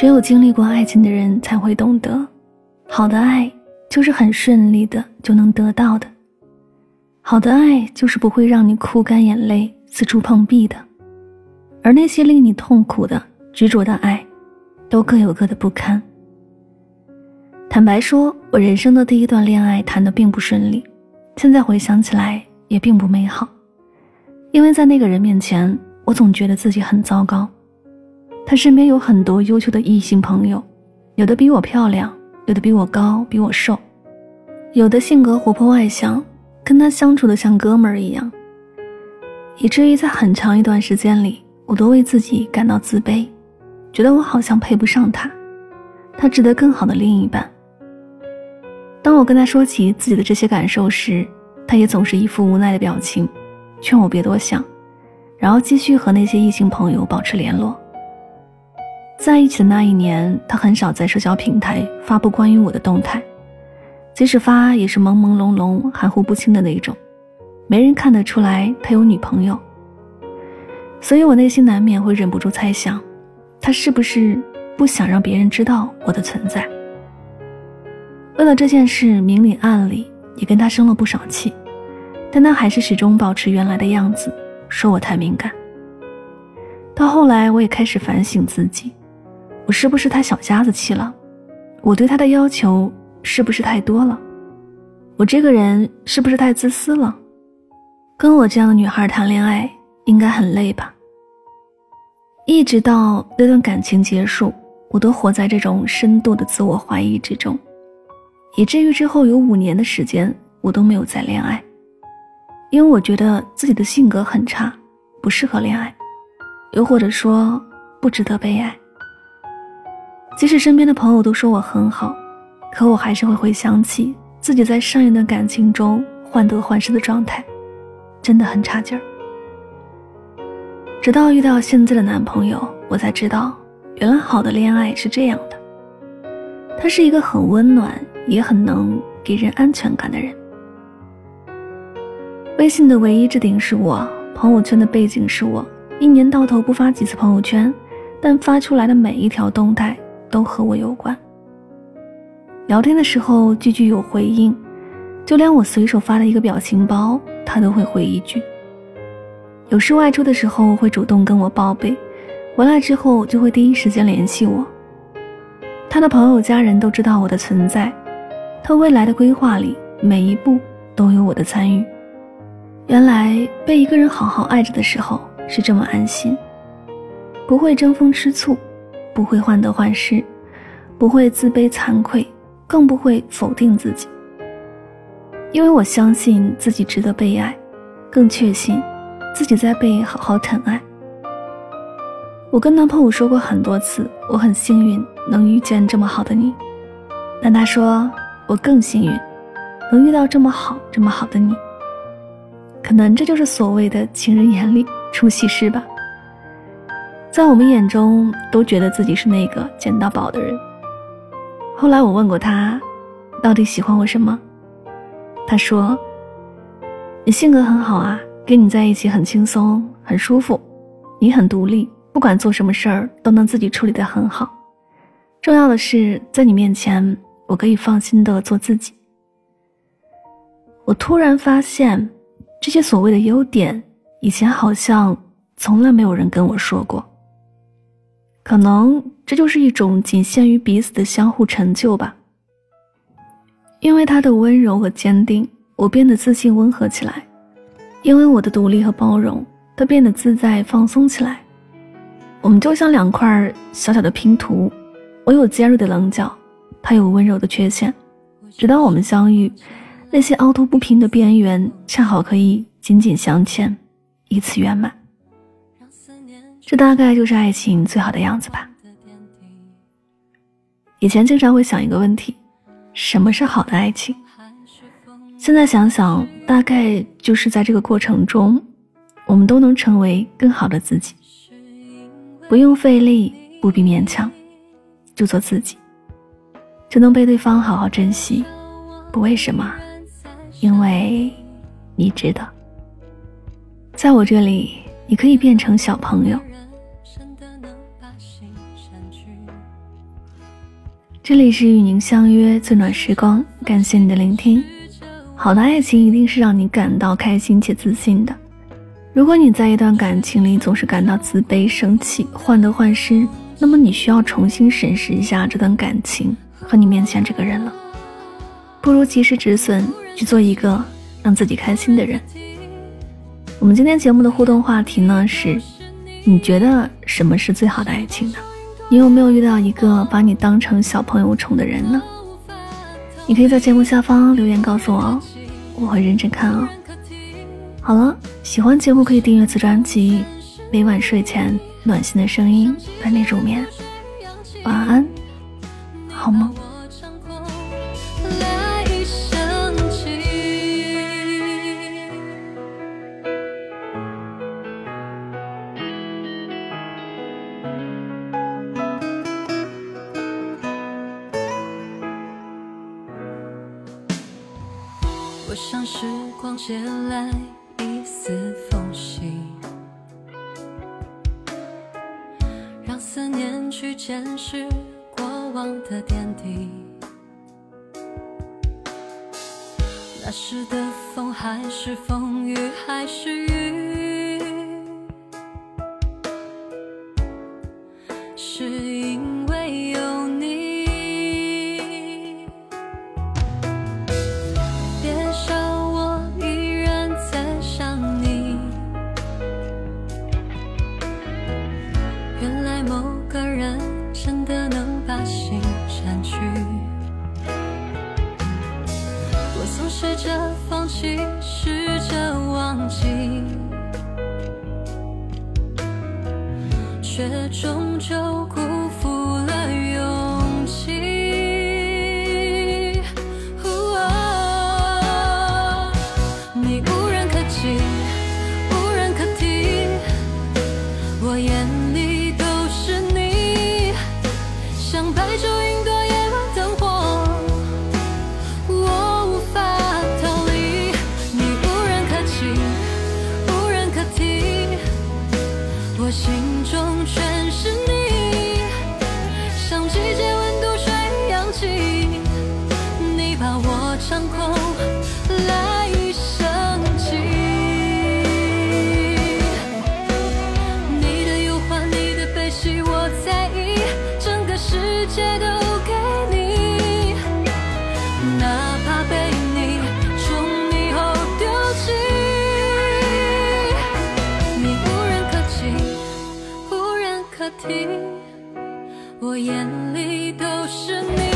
只有经历过爱情的人才会懂得，好的爱就是很顺利的就能得到的，好的爱就是不会让你哭干眼泪、四处碰壁的，而那些令你痛苦的、执着的爱，都各有各的不堪。坦白说，我人生的第一段恋爱谈得并不顺利，现在回想起来也并不美好，因为在那个人面前，我总觉得自己很糟糕。他身边有很多优秀的异性朋友，有的比我漂亮，有的比我高，比我瘦，有的性格活泼外向，跟他相处的像哥们儿一样。以至于在很长一段时间里，我都为自己感到自卑，觉得我好像配不上他，他值得更好的另一半。当我跟他说起自己的这些感受时，他也总是一副无奈的表情，劝我别多想，然后继续和那些异性朋友保持联络。在一起的那一年，他很少在社交平台发布关于我的动态，即使发也是朦朦胧胧、含糊不清的那种，没人看得出来他有女朋友。所以我内心难免会忍不住猜想，他是不是不想让别人知道我的存在？为了这件事，明里暗里也跟他生了不少气，但他还是始终保持原来的样子，说我太敏感。到后来，我也开始反省自己。我是不是太小家子气了？我对他的要求是不是太多了？我这个人是不是太自私了？跟我这样的女孩谈恋爱应该很累吧？一直到那段感情结束，我都活在这种深度的自我怀疑之中，以至于之后有五年的时间我都没有再恋爱，因为我觉得自己的性格很差，不适合恋爱，又或者说不值得被爱。即使身边的朋友都说我很好，可我还是会回想起自己在上一段感情中患得患失的状态，真的很差劲儿。直到遇到现在的男朋友，我才知道，原来好的恋爱是这样的。他是一个很温暖，也很能给人安全感的人。微信的唯一置顶是我，朋友圈的背景是我，一年到头不发几次朋友圈，但发出来的每一条动态。都和我有关。聊天的时候句句有回应，就连我随手发的一个表情包，他都会回一句。有事外出的时候会主动跟我报备，回来之后就会第一时间联系我。他的朋友家人都知道我的存在，他未来的规划里每一步都有我的参与。原来被一个人好好爱着的时候是这么安心，不会争风吃醋。不会患得患失，不会自卑惭愧，更不会否定自己。因为我相信自己值得被爱，更确信自己在被好好疼爱。我跟男朋友说过很多次，我很幸运能遇见这么好的你，但他说我更幸运，能遇到这么好这么好的你。可能这就是所谓的情人眼里出西施吧。在我们眼中，都觉得自己是那个捡到宝的人。后来我问过他，到底喜欢我什么？他说：“你性格很好啊，跟你在一起很轻松，很舒服。你很独立，不管做什么事儿都能自己处理得很好。重要的是，在你面前，我可以放心的做自己。”我突然发现，这些所谓的优点，以前好像从来没有人跟我说过。可能这就是一种仅限于彼此的相互成就吧。因为他的温柔和坚定，我变得自信温和起来；因为我的独立和包容，他变得自在放松起来。我们就像两块小小的拼图，我有尖锐的棱角，他有温柔的缺陷。直到我们相遇，那些凹凸不平的边缘恰好可以紧紧相牵，以此圆满。这大概就是爱情最好的样子吧。以前经常会想一个问题：什么是好的爱情？现在想想，大概就是在这个过程中，我们都能成为更好的自己，不用费力，不必勉强，就做自己，就能被对方好好珍惜。不为什么，因为你值得。在我这里，你可以变成小朋友。这里是与您相约最暖时光，感谢你的聆听。好的爱情一定是让你感到开心且自信的。如果你在一段感情里总是感到自卑、生气、患得患失，那么你需要重新审视一下这段感情和你面前这个人了。不如及时止损，去做一个让自己开心的人。我们今天节目的互动话题呢是：你觉得什么是最好的爱情呢？你有没有遇到一个把你当成小朋友宠的人呢？你可以在节目下方留言告诉我哦，我会认真看哦。好了，喜欢节目可以订阅此专辑，每晚睡前暖心的声音伴你入眠，晚安，好梦。向时光借来一丝缝隙，让思念去捡拾过往的点滴。那时的风还是风雨还是雨，着放弃，试着忘记，却终究我眼里都是你。